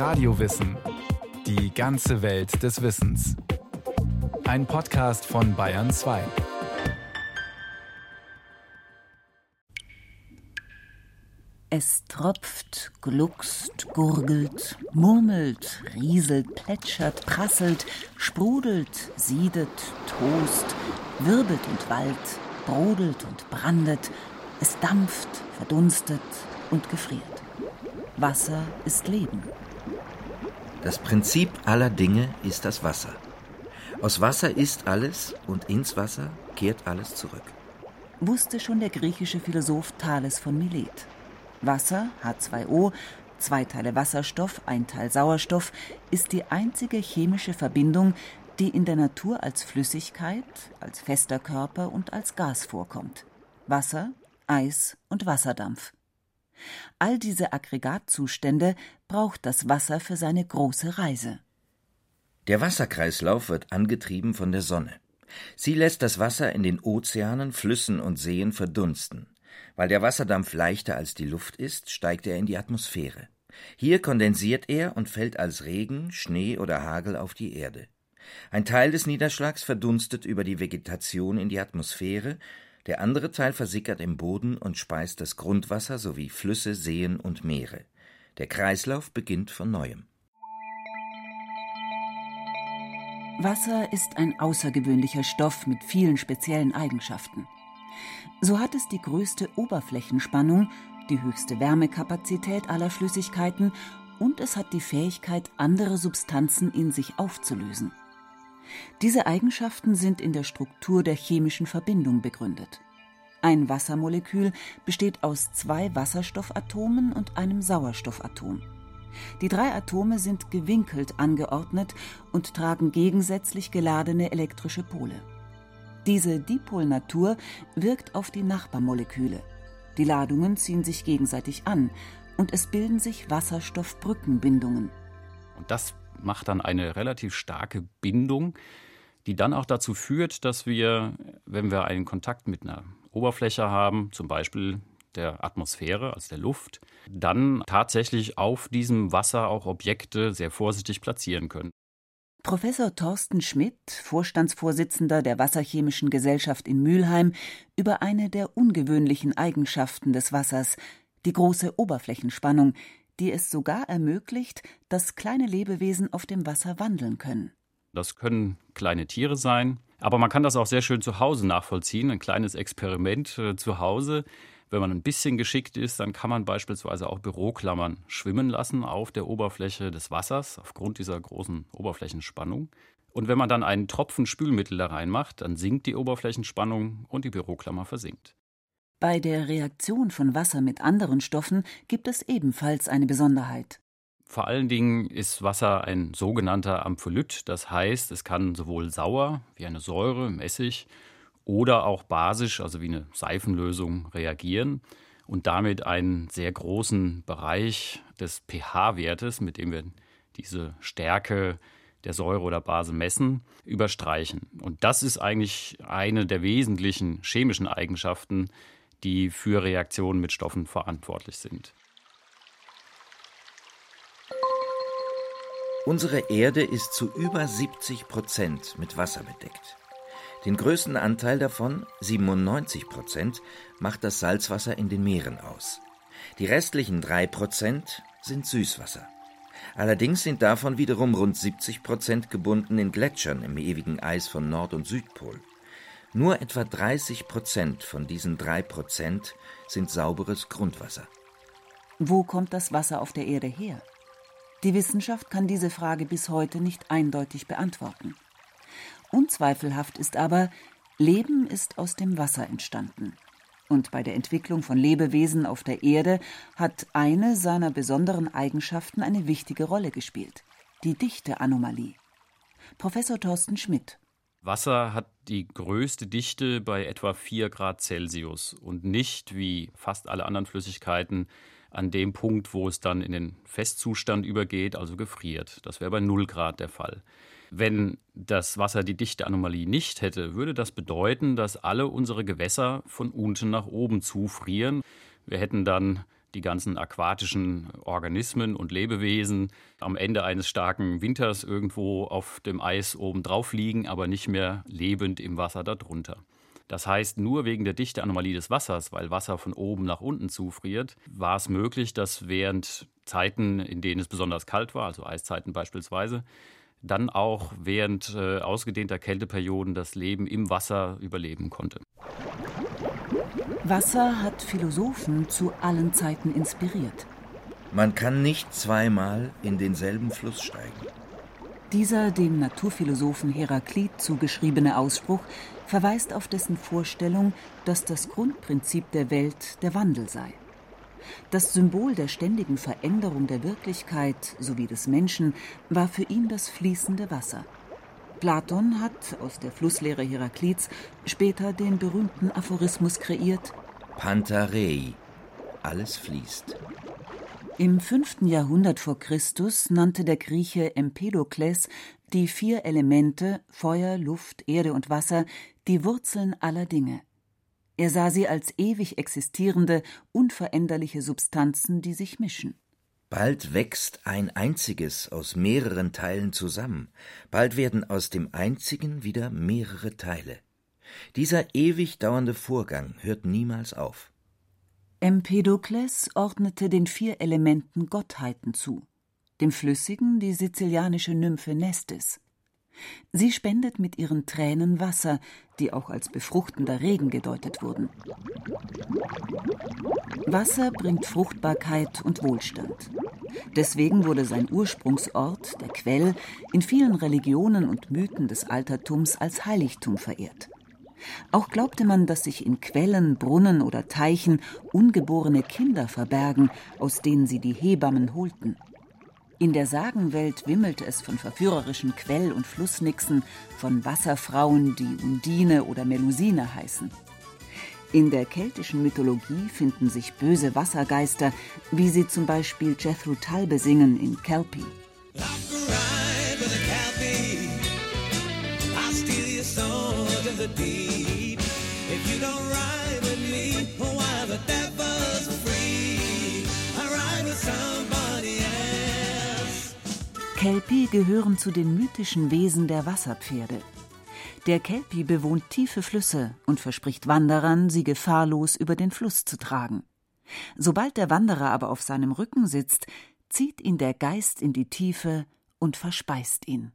Radiowissen. Die ganze Welt des Wissens. Ein Podcast von Bayern 2. Es tropft, gluckst, gurgelt, murmelt, rieselt, plätschert, prasselt, sprudelt, siedet, tost, wirbelt und wallt, brodelt und brandet, es dampft, verdunstet und gefriert. Wasser ist Leben. Das Prinzip aller Dinge ist das Wasser. Aus Wasser ist alles und ins Wasser kehrt alles zurück. Wusste schon der griechische Philosoph Thales von Milet. Wasser, H2O, zwei Teile Wasserstoff, ein Teil Sauerstoff, ist die einzige chemische Verbindung, die in der Natur als Flüssigkeit, als fester Körper und als Gas vorkommt. Wasser, Eis und Wasserdampf. All diese Aggregatzustände braucht das Wasser für seine große Reise. Der Wasserkreislauf wird angetrieben von der Sonne. Sie lässt das Wasser in den Ozeanen, Flüssen und Seen verdunsten. Weil der Wasserdampf leichter als die Luft ist, steigt er in die Atmosphäre. Hier kondensiert er und fällt als Regen, Schnee oder Hagel auf die Erde. Ein Teil des Niederschlags verdunstet über die Vegetation in die Atmosphäre, der andere Teil versickert im Boden und speist das Grundwasser sowie Flüsse, Seen und Meere. Der Kreislauf beginnt von neuem. Wasser ist ein außergewöhnlicher Stoff mit vielen speziellen Eigenschaften. So hat es die größte Oberflächenspannung, die höchste Wärmekapazität aller Flüssigkeiten und es hat die Fähigkeit, andere Substanzen in sich aufzulösen. Diese Eigenschaften sind in der Struktur der chemischen Verbindung begründet. Ein Wassermolekül besteht aus zwei Wasserstoffatomen und einem Sauerstoffatom. Die drei Atome sind gewinkelt angeordnet und tragen gegensätzlich geladene elektrische Pole. Diese Dipolnatur wirkt auf die Nachbarmoleküle. Die Ladungen ziehen sich gegenseitig an und es bilden sich Wasserstoffbrückenbindungen. Und das macht dann eine relativ starke Bindung, die dann auch dazu führt, dass wir, wenn wir einen Kontakt mit einer Oberfläche haben, zum Beispiel der Atmosphäre, also der Luft, dann tatsächlich auf diesem Wasser auch Objekte sehr vorsichtig platzieren können. Professor Thorsten Schmidt, Vorstandsvorsitzender der Wasserchemischen Gesellschaft in Mülheim, über eine der ungewöhnlichen Eigenschaften des Wassers, die große Oberflächenspannung, die es sogar ermöglicht, dass kleine Lebewesen auf dem Wasser wandeln können. Das können kleine Tiere sein, aber man kann das auch sehr schön zu Hause nachvollziehen, ein kleines Experiment äh, zu Hause. Wenn man ein bisschen geschickt ist, dann kann man beispielsweise auch Büroklammern schwimmen lassen auf der Oberfläche des Wassers aufgrund dieser großen Oberflächenspannung. Und wenn man dann einen Tropfen Spülmittel da reinmacht, dann sinkt die Oberflächenspannung und die Büroklammer versinkt. Bei der Reaktion von Wasser mit anderen Stoffen gibt es ebenfalls eine Besonderheit. Vor allen Dingen ist Wasser ein sogenannter Ampholyt, das heißt, es kann sowohl sauer wie eine Säure, Essig oder auch basisch, also wie eine Seifenlösung, reagieren und damit einen sehr großen Bereich des pH-Wertes, mit dem wir diese Stärke der Säure oder Base messen, überstreichen. Und das ist eigentlich eine der wesentlichen chemischen Eigenschaften, die für Reaktionen mit Stoffen verantwortlich sind. Unsere Erde ist zu über 70 Prozent mit Wasser bedeckt. Den größten Anteil davon, 97 Prozent, macht das Salzwasser in den Meeren aus. Die restlichen drei Prozent sind Süßwasser. Allerdings sind davon wiederum rund 70 Prozent gebunden in Gletschern im ewigen Eis von Nord- und Südpol. Nur etwa 30 Prozent von diesen drei Prozent sind sauberes Grundwasser. Wo kommt das Wasser auf der Erde her? Die Wissenschaft kann diese Frage bis heute nicht eindeutig beantworten. Unzweifelhaft ist aber, Leben ist aus dem Wasser entstanden. Und bei der Entwicklung von Lebewesen auf der Erde hat eine seiner besonderen Eigenschaften eine wichtige Rolle gespielt: die Dichteanomalie. Professor Thorsten Schmidt. Wasser hat die größte Dichte bei etwa 4 Grad Celsius und nicht wie fast alle anderen Flüssigkeiten an dem Punkt, wo es dann in den Festzustand übergeht, also gefriert. Das wäre bei 0 Grad der Fall. Wenn das Wasser die Dichteanomalie nicht hätte, würde das bedeuten, dass alle unsere Gewässer von unten nach oben zufrieren. Wir hätten dann die ganzen aquatischen Organismen und Lebewesen am Ende eines starken Winters irgendwo auf dem Eis oben drauf liegen, aber nicht mehr lebend im Wasser darunter. Das heißt, nur wegen der Dichteanomalie des Wassers, weil Wasser von oben nach unten zufriert, war es möglich, dass während Zeiten, in denen es besonders kalt war, also Eiszeiten beispielsweise, dann auch während äh, ausgedehnter Kälteperioden das Leben im Wasser überleben konnte. Wasser hat Philosophen zu allen Zeiten inspiriert. Man kann nicht zweimal in denselben Fluss steigen. Dieser dem Naturphilosophen Heraklit zugeschriebene Ausspruch verweist auf dessen Vorstellung, dass das Grundprinzip der Welt der Wandel sei. Das Symbol der ständigen Veränderung der Wirklichkeit sowie des Menschen war für ihn das fließende Wasser. Platon hat aus der Flusslehre Heraklits später den berühmten Aphorismus kreiert: Pantarei, alles fließt. Im 5. Jahrhundert vor Christus nannte der Grieche Empedokles die vier Elemente Feuer, Luft, Erde und Wasser die Wurzeln aller Dinge. Er sah sie als ewig existierende, unveränderliche Substanzen, die sich mischen. Bald wächst ein einziges aus mehreren Teilen zusammen, bald werden aus dem einzigen wieder mehrere Teile. Dieser ewig dauernde Vorgang hört niemals auf. Empedokles ordnete den vier Elementen Gottheiten zu, dem Flüssigen die sizilianische Nymphe Nestis. Sie spendet mit ihren Tränen Wasser, die auch als befruchtender Regen gedeutet wurden. Wasser bringt Fruchtbarkeit und Wohlstand. Deswegen wurde sein Ursprungsort, der Quell, in vielen Religionen und Mythen des Altertums als Heiligtum verehrt. Auch glaubte man, dass sich in Quellen, Brunnen oder Teichen ungeborene Kinder verbergen, aus denen sie die Hebammen holten. In der Sagenwelt wimmelte es von verführerischen Quell- und Flussnixen, von Wasserfrauen, die Undine oder Melusine heißen. In der keltischen Mythologie finden sich böse Wassergeister, wie sie zum Beispiel Jethro Tull besingen in Kelpie. Kelpie gehören zu den mythischen Wesen der Wasserpferde. Der Kelpie bewohnt tiefe Flüsse und verspricht Wanderern, sie gefahrlos über den Fluss zu tragen. Sobald der Wanderer aber auf seinem Rücken sitzt, zieht ihn der Geist in die Tiefe und verspeist ihn.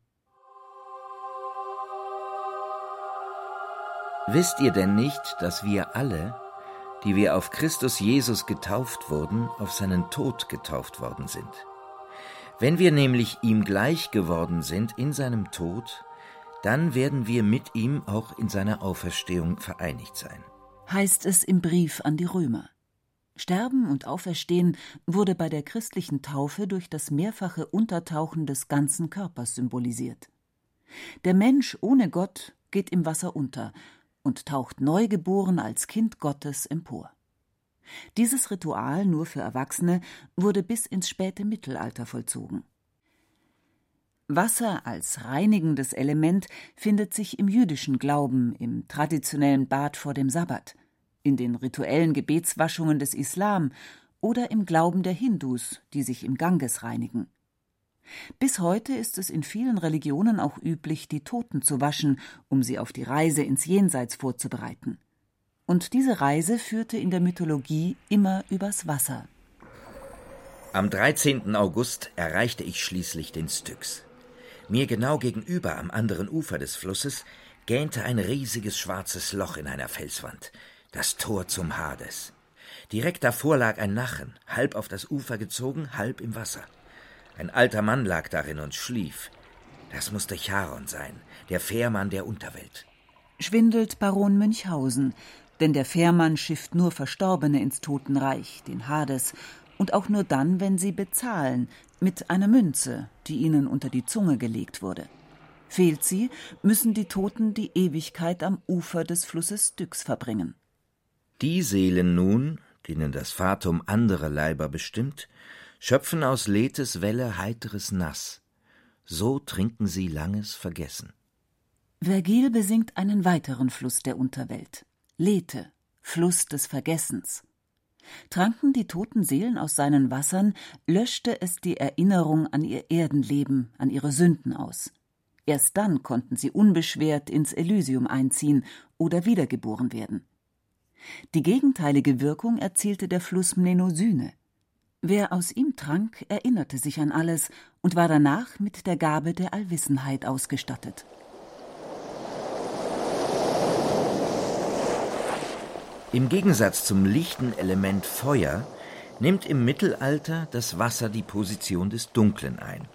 Wisst ihr denn nicht, dass wir alle, die wir auf Christus Jesus getauft wurden, auf seinen Tod getauft worden sind? Wenn wir nämlich ihm gleich geworden sind in seinem Tod, dann werden wir mit ihm auch in seiner Auferstehung vereinigt sein. Heißt es im Brief an die Römer. Sterben und Auferstehen wurde bei der christlichen Taufe durch das mehrfache Untertauchen des ganzen Körpers symbolisiert. Der Mensch ohne Gott geht im Wasser unter und taucht neugeboren als Kind Gottes empor. Dieses Ritual, nur für Erwachsene, wurde bis ins späte Mittelalter vollzogen. Wasser als reinigendes Element findet sich im jüdischen Glauben, im traditionellen Bad vor dem Sabbat, in den rituellen Gebetswaschungen des Islam oder im Glauben der Hindus, die sich im Ganges reinigen. Bis heute ist es in vielen Religionen auch üblich, die Toten zu waschen, um sie auf die Reise ins Jenseits vorzubereiten. Und diese Reise führte in der Mythologie immer übers Wasser. Am 13. August erreichte ich schließlich den Styx. Mir genau gegenüber am anderen Ufer des Flusses gähnte ein riesiges schwarzes Loch in einer Felswand, das Tor zum Hades. Direkt davor lag ein Nachen, halb auf das Ufer gezogen, halb im Wasser. Ein alter Mann lag darin und schlief. Das musste Charon sein, der Fährmann der Unterwelt. Schwindelt Baron Münchhausen, denn der Fährmann schifft nur Verstorbene ins Totenreich, den Hades, und auch nur dann, wenn sie bezahlen, mit einer Münze, die ihnen unter die Zunge gelegt wurde. Fehlt sie, müssen die Toten die Ewigkeit am Ufer des Flusses Styx verbringen. Die Seelen nun, denen das Fatum andere Leiber bestimmt, schöpfen aus Lethes Welle heiteres Nass. So trinken sie langes Vergessen. Vergil besingt einen weiteren Fluss der Unterwelt, Lethe, Fluss des Vergessens. Tranken die toten Seelen aus seinen Wassern, löschte es die Erinnerung an ihr Erdenleben, an ihre Sünden aus. Erst dann konnten sie unbeschwert ins Elysium einziehen oder wiedergeboren werden. Die gegenteilige Wirkung erzielte der Fluss Mnemosyne. Wer aus ihm trank, erinnerte sich an alles und war danach mit der Gabe der Allwissenheit ausgestattet. Im Gegensatz zum lichten Element Feuer nimmt im Mittelalter das Wasser die Position des Dunklen ein.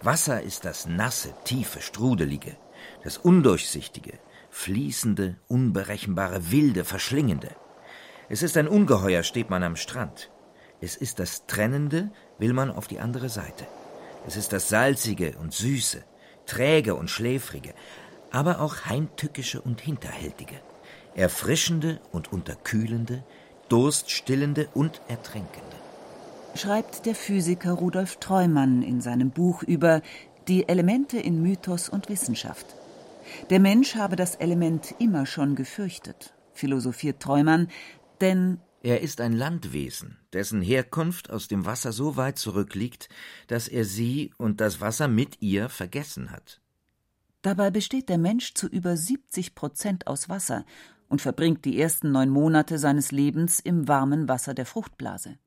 Wasser ist das nasse, tiefe, strudelige, das undurchsichtige, fließende, unberechenbare, wilde, verschlingende. Es ist ein Ungeheuer, steht man am Strand. Es ist das Trennende, will man auf die andere Seite. Es ist das Salzige und Süße, Träge und Schläfrige, aber auch Heimtückische und Hinterhältige erfrischende und unterkühlende, durststillende und ertränkende. Schreibt der Physiker Rudolf Treumann in seinem Buch über die Elemente in Mythos und Wissenschaft. Der Mensch habe das Element immer schon gefürchtet, philosophiert Treumann, denn er ist ein Landwesen, dessen Herkunft aus dem Wasser so weit zurückliegt, dass er sie und das Wasser mit ihr vergessen hat. Dabei besteht der Mensch zu über 70 Prozent aus Wasser und verbringt die ersten neun Monate seines Lebens im warmen Wasser der Fruchtblase.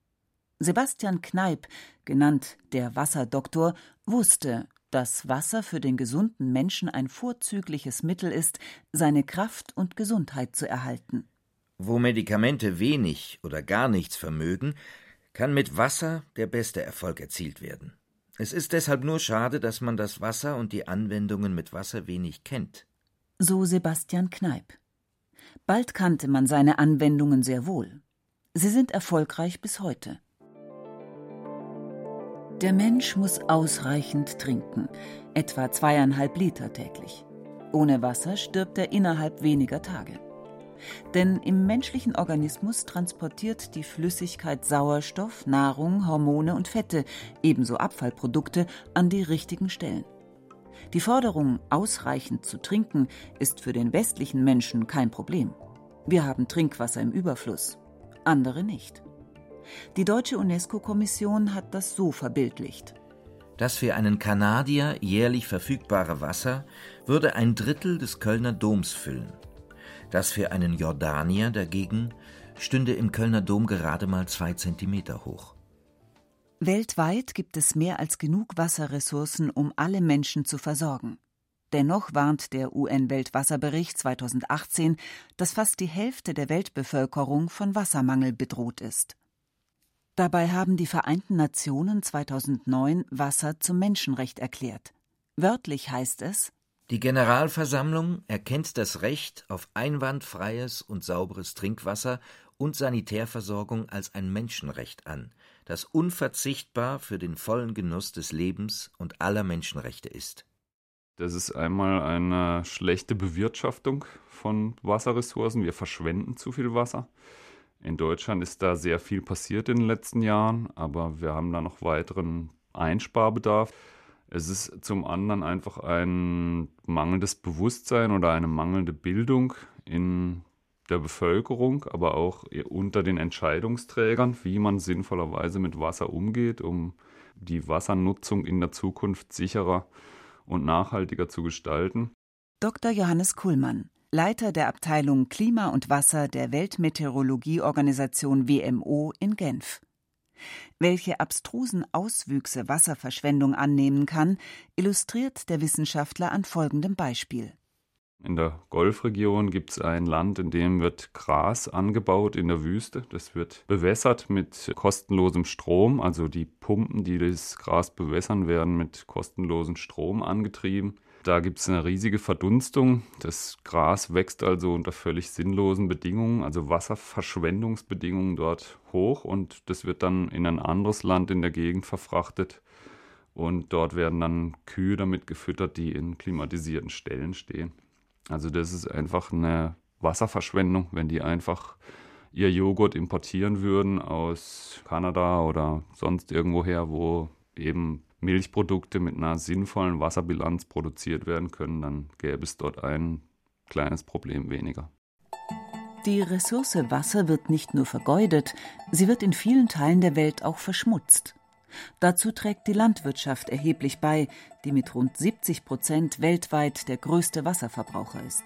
Sebastian Kneip, genannt der Wasserdoktor, wusste, dass Wasser für den gesunden Menschen ein vorzügliches Mittel ist, seine Kraft und Gesundheit zu erhalten. Wo Medikamente wenig oder gar nichts vermögen, kann mit Wasser der beste Erfolg erzielt werden. Es ist deshalb nur schade, dass man das Wasser und die Anwendungen mit Wasser wenig kennt. So Sebastian Kneip. Bald kannte man seine Anwendungen sehr wohl. Sie sind erfolgreich bis heute. Der Mensch muss ausreichend trinken, etwa zweieinhalb Liter täglich. Ohne Wasser stirbt er innerhalb weniger Tage. Denn im menschlichen Organismus transportiert die Flüssigkeit Sauerstoff, Nahrung, Hormone und Fette, ebenso Abfallprodukte, an die richtigen Stellen. Die Forderung, ausreichend zu trinken, ist für den westlichen Menschen kein Problem. Wir haben Trinkwasser im Überfluss, andere nicht. Die deutsche UNESCO-Kommission hat das so verbildlicht. Das für einen Kanadier jährlich verfügbare Wasser würde ein Drittel des Kölner Doms füllen. Das für einen Jordanier dagegen stünde im Kölner Dom gerade mal zwei Zentimeter hoch. Weltweit gibt es mehr als genug Wasserressourcen, um alle Menschen zu versorgen. Dennoch warnt der UN-Weltwasserbericht 2018, dass fast die Hälfte der Weltbevölkerung von Wassermangel bedroht ist. Dabei haben die Vereinten Nationen 2009 Wasser zum Menschenrecht erklärt. Wörtlich heißt es Die Generalversammlung erkennt das Recht auf einwandfreies und sauberes Trinkwasser und Sanitärversorgung als ein Menschenrecht an, das unverzichtbar für den vollen Genuss des Lebens und aller Menschenrechte ist. Das ist einmal eine schlechte Bewirtschaftung von Wasserressourcen. Wir verschwenden zu viel Wasser. In Deutschland ist da sehr viel passiert in den letzten Jahren, aber wir haben da noch weiteren Einsparbedarf. Es ist zum anderen einfach ein mangelndes Bewusstsein oder eine mangelnde Bildung in der Bevölkerung, aber auch unter den Entscheidungsträgern, wie man sinnvollerweise mit Wasser umgeht, um die Wassernutzung in der Zukunft sicherer und nachhaltiger zu gestalten. Dr. Johannes Kuhlmann, Leiter der Abteilung Klima und Wasser der Weltmeteorologieorganisation WMO in Genf. Welche abstrusen Auswüchse Wasserverschwendung annehmen kann, illustriert der Wissenschaftler an folgendem Beispiel. In der Golfregion gibt es ein Land, in dem wird Gras angebaut in der Wüste. Das wird bewässert mit kostenlosem Strom. Also die Pumpen, die das Gras bewässern, werden mit kostenlosem Strom angetrieben. Da gibt es eine riesige Verdunstung. Das Gras wächst also unter völlig sinnlosen Bedingungen, also Wasserverschwendungsbedingungen dort hoch und das wird dann in ein anderes Land in der Gegend verfrachtet. Und dort werden dann Kühe damit gefüttert, die in klimatisierten Stellen stehen. Also das ist einfach eine Wasserverschwendung, wenn die einfach ihr Joghurt importieren würden aus Kanada oder sonst irgendwoher, wo eben Milchprodukte mit einer sinnvollen Wasserbilanz produziert werden können, dann gäbe es dort ein kleines Problem weniger. Die Ressource Wasser wird nicht nur vergeudet, sie wird in vielen Teilen der Welt auch verschmutzt. Dazu trägt die Landwirtschaft erheblich bei, die mit rund 70 Prozent weltweit der größte Wasserverbraucher ist.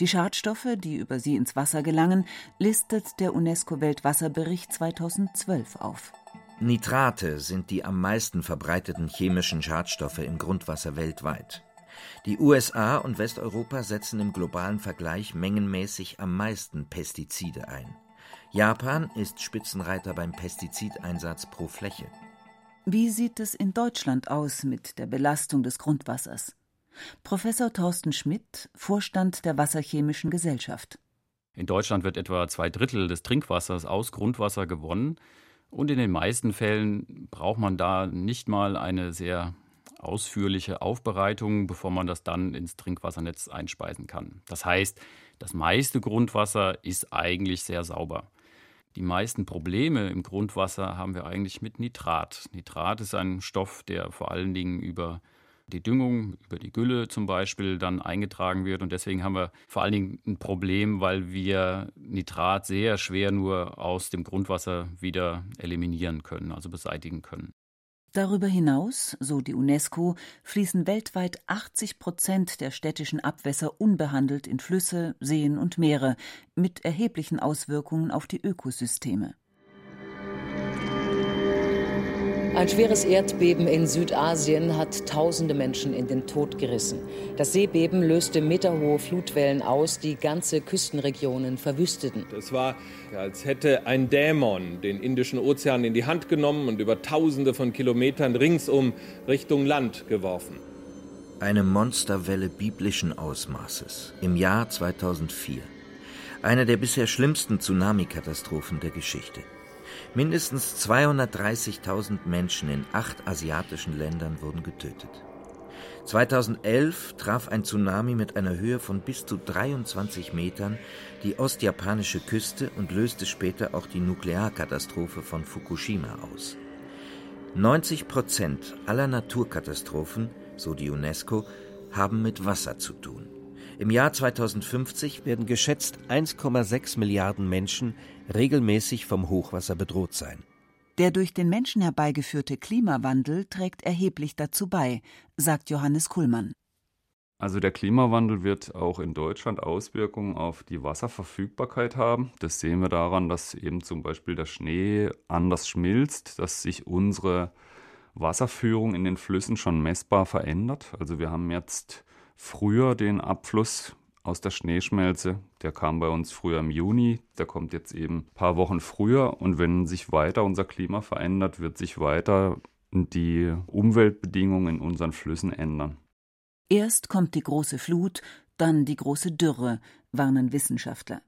Die Schadstoffe, die über sie ins Wasser gelangen, listet der UNESCO-Weltwasserbericht 2012 auf. Nitrate sind die am meisten verbreiteten chemischen Schadstoffe im Grundwasser weltweit. Die USA und Westeuropa setzen im globalen Vergleich mengenmäßig am meisten Pestizide ein. Japan ist Spitzenreiter beim Pestizideinsatz pro Fläche. Wie sieht es in Deutschland aus mit der Belastung des Grundwassers? Professor Thorsten Schmidt, Vorstand der Wasserchemischen Gesellschaft. In Deutschland wird etwa zwei Drittel des Trinkwassers aus Grundwasser gewonnen. Und in den meisten Fällen braucht man da nicht mal eine sehr ausführliche Aufbereitung, bevor man das dann ins Trinkwassernetz einspeisen kann. Das heißt, das meiste Grundwasser ist eigentlich sehr sauber. Die meisten Probleme im Grundwasser haben wir eigentlich mit Nitrat. Nitrat ist ein Stoff, der vor allen Dingen über die Düngung, über die Gülle zum Beispiel, dann eingetragen wird. Und deswegen haben wir vor allen Dingen ein Problem, weil wir Nitrat sehr schwer nur aus dem Grundwasser wieder eliminieren können, also beseitigen können. Darüber hinaus, so die UNESCO, fließen weltweit 80 Prozent der städtischen Abwässer unbehandelt in Flüsse, Seen und Meere, mit erheblichen Auswirkungen auf die Ökosysteme. Ein schweres Erdbeben in Südasien hat tausende Menschen in den Tod gerissen. Das Seebeben löste meterhohe Flutwellen aus, die ganze Küstenregionen verwüsteten. Es war, als hätte ein Dämon den Indischen Ozean in die Hand genommen und über tausende von Kilometern ringsum Richtung Land geworfen. Eine Monsterwelle biblischen Ausmaßes im Jahr 2004. Eine der bisher schlimmsten Tsunami-Katastrophen der Geschichte. Mindestens 230.000 Menschen in acht asiatischen Ländern wurden getötet. 2011 traf ein Tsunami mit einer Höhe von bis zu 23 Metern die ostjapanische Küste und löste später auch die Nuklearkatastrophe von Fukushima aus. 90 Prozent aller Naturkatastrophen, so die UNESCO, haben mit Wasser zu tun. Im Jahr 2050 werden geschätzt 1,6 Milliarden Menschen regelmäßig vom Hochwasser bedroht sein. Der durch den Menschen herbeigeführte Klimawandel trägt erheblich dazu bei, sagt Johannes Kuhlmann. Also der Klimawandel wird auch in Deutschland Auswirkungen auf die Wasserverfügbarkeit haben. Das sehen wir daran, dass eben zum Beispiel der Schnee anders schmilzt, dass sich unsere Wasserführung in den Flüssen schon messbar verändert. Also wir haben jetzt früher den Abfluss aus der Schneeschmelze. Der kam bei uns früher im Juni, der kommt jetzt eben ein paar Wochen früher. Und wenn sich weiter unser Klima verändert, wird sich weiter die Umweltbedingungen in unseren Flüssen ändern. Erst kommt die große Flut, dann die große Dürre, warnen Wissenschaftler.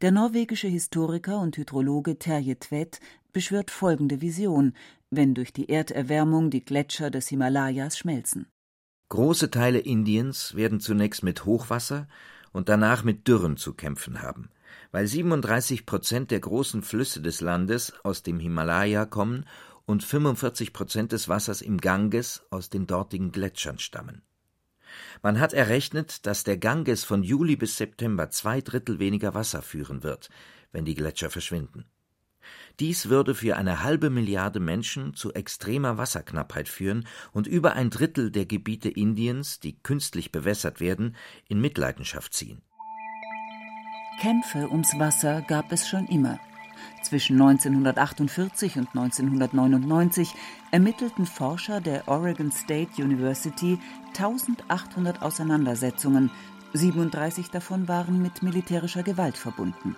Der norwegische Historiker und Hydrologe Terje Tvedt beschwört folgende Vision, wenn durch die Erderwärmung die Gletscher des Himalayas schmelzen. Große Teile Indiens werden zunächst mit Hochwasser und danach mit Dürren zu kämpfen haben, weil 37 Prozent der großen Flüsse des Landes aus dem Himalaya kommen und 45 Prozent des Wassers im Ganges aus den dortigen Gletschern stammen. Man hat errechnet, dass der Ganges von Juli bis September zwei Drittel weniger Wasser führen wird, wenn die Gletscher verschwinden. Dies würde für eine halbe Milliarde Menschen zu extremer Wasserknappheit führen und über ein Drittel der Gebiete Indiens, die künstlich bewässert werden, in Mitleidenschaft ziehen. Kämpfe ums Wasser gab es schon immer. Zwischen 1948 und 1999 ermittelten Forscher der Oregon State University 1800 Auseinandersetzungen, 37 davon waren mit militärischer Gewalt verbunden.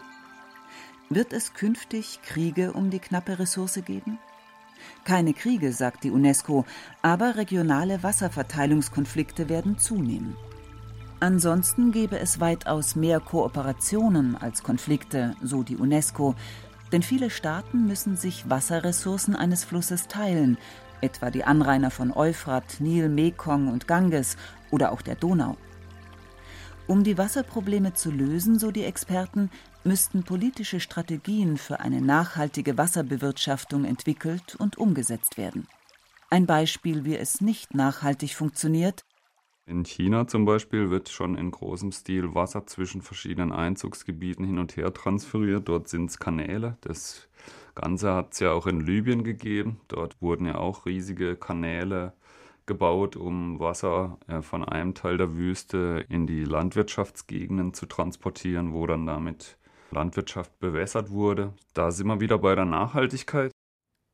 Wird es künftig Kriege um die knappe Ressource geben? Keine Kriege, sagt die UNESCO, aber regionale Wasserverteilungskonflikte werden zunehmen. Ansonsten gäbe es weitaus mehr Kooperationen als Konflikte, so die UNESCO, denn viele Staaten müssen sich Wasserressourcen eines Flusses teilen, etwa die Anrainer von Euphrat, Nil, Mekong und Ganges oder auch der Donau. Um die Wasserprobleme zu lösen, so die Experten, müssten politische Strategien für eine nachhaltige Wasserbewirtschaftung entwickelt und umgesetzt werden. Ein Beispiel, wie es nicht nachhaltig funktioniert, In China zum Beispiel wird schon in großem Stil Wasser zwischen verschiedenen Einzugsgebieten hin und her transferiert. Dort sind es Kanäle. Das Ganze hat es ja auch in Libyen gegeben. Dort wurden ja auch riesige Kanäle gebaut, um Wasser äh, von einem Teil der Wüste in die Landwirtschaftsgegenden zu transportieren, wo dann damit Landwirtschaft bewässert wurde. Da sind wir wieder bei der Nachhaltigkeit.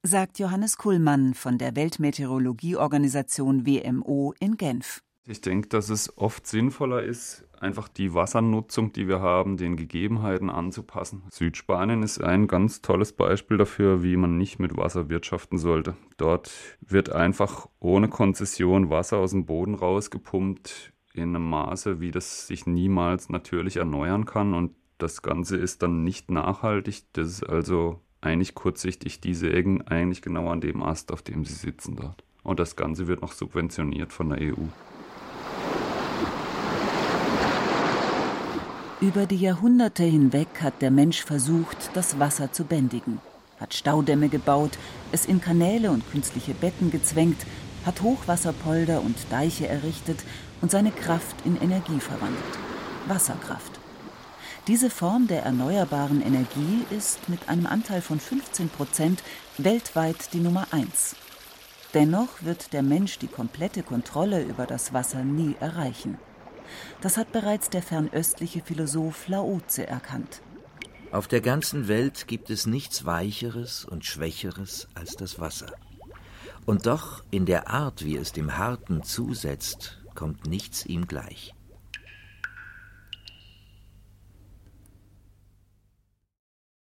Sagt Johannes Kuhlmann von der Weltmeteorologieorganisation WMO in Genf. Ich denke, dass es oft sinnvoller ist, einfach die Wassernutzung, die wir haben, den Gegebenheiten anzupassen. Südspanien ist ein ganz tolles Beispiel dafür, wie man nicht mit Wasser wirtschaften sollte. Dort wird einfach ohne Konzession Wasser aus dem Boden rausgepumpt in einem Maße, wie das sich niemals natürlich erneuern kann und das Ganze ist dann nicht nachhaltig. Das ist also eigentlich kurzsichtig. Die sägen eigentlich genau an dem Ast, auf dem sie sitzen dort. Und das Ganze wird noch subventioniert von der EU. Über die Jahrhunderte hinweg hat der Mensch versucht, das Wasser zu bändigen, hat Staudämme gebaut, es in Kanäle und künstliche Betten gezwängt, hat Hochwasserpolder und Deiche errichtet und seine Kraft in Energie verwandelt. Wasserkraft. Diese Form der erneuerbaren Energie ist mit einem Anteil von 15 Prozent weltweit die Nummer eins. Dennoch wird der Mensch die komplette Kontrolle über das Wasser nie erreichen. Das hat bereits der fernöstliche Philosoph Laoze erkannt. Auf der ganzen Welt gibt es nichts Weicheres und Schwächeres als das Wasser. Und doch in der Art, wie es dem Harten zusetzt, kommt nichts ihm gleich.